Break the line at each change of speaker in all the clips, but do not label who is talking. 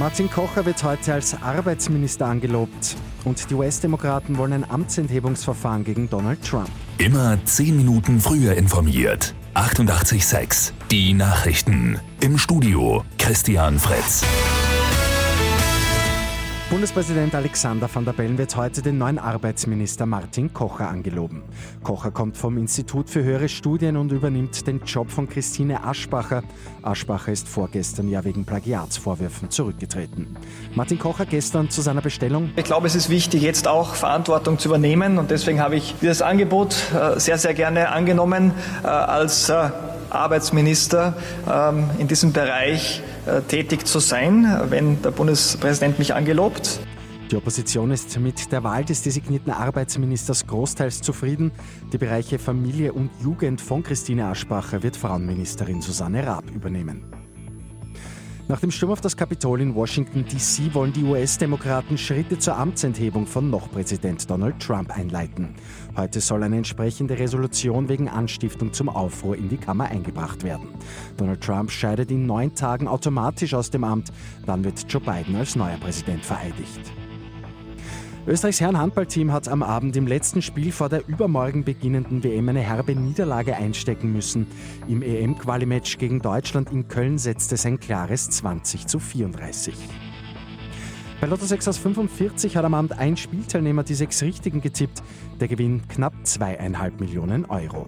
Martin Kocher wird heute als Arbeitsminister angelobt. Und die US-Demokraten wollen ein Amtsenthebungsverfahren gegen Donald Trump.
Immer zehn Minuten früher informiert. 88,6. Die Nachrichten. Im Studio Christian Fritz.
Bundespräsident Alexander van der Bellen wird heute den neuen Arbeitsminister Martin Kocher angeloben. Kocher kommt vom Institut für höhere Studien und übernimmt den Job von Christine Aschbacher. Aschbacher ist vorgestern ja wegen Plagiatsvorwürfen zurückgetreten. Martin Kocher gestern zu seiner Bestellung.
Ich glaube, es ist wichtig, jetzt auch Verantwortung zu übernehmen und deswegen habe ich dieses Angebot äh, sehr, sehr gerne angenommen äh, als äh, Arbeitsminister ähm, in diesem Bereich tätig zu sein, wenn der Bundespräsident mich angelobt.
Die Opposition ist mit der Wahl des designierten Arbeitsministers großteils zufrieden. Die Bereiche Familie und Jugend von Christine Aschbacher wird Frauenministerin Susanne Raab übernehmen. Nach dem Sturm auf das Kapitol in Washington, D.C. wollen die US-Demokraten Schritte zur Amtsenthebung von noch Präsident Donald Trump einleiten. Heute soll eine entsprechende Resolution wegen Anstiftung zum Aufruhr in die Kammer eingebracht werden. Donald Trump scheidet in neun Tagen automatisch aus dem Amt. Dann wird Joe Biden als neuer Präsident vereidigt. Österreichs Herren-Handballteam hat am Abend im letzten Spiel vor der übermorgen beginnenden WM eine herbe Niederlage einstecken müssen. Im EM-Quali-Match gegen Deutschland in Köln setzte es ein klares 20 zu 34. Bei Lotto 6 aus 45 hat am Abend ein Spielteilnehmer die sechs Richtigen getippt. Der Gewinn knapp zweieinhalb Millionen Euro.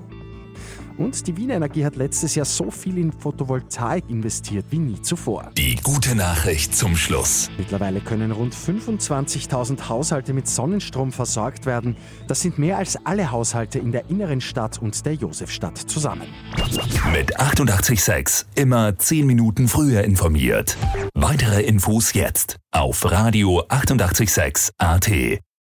Und die Wiener Energie hat letztes Jahr so viel in Photovoltaik investiert wie nie zuvor.
Die gute Nachricht zum Schluss.
Mittlerweile können rund 25.000 Haushalte mit Sonnenstrom versorgt werden. Das sind mehr als alle Haushalte in der inneren Stadt und der Josefstadt zusammen.
Mit 88,6 immer 10 Minuten früher informiert. Weitere Infos jetzt auf Radio 88,6 AT.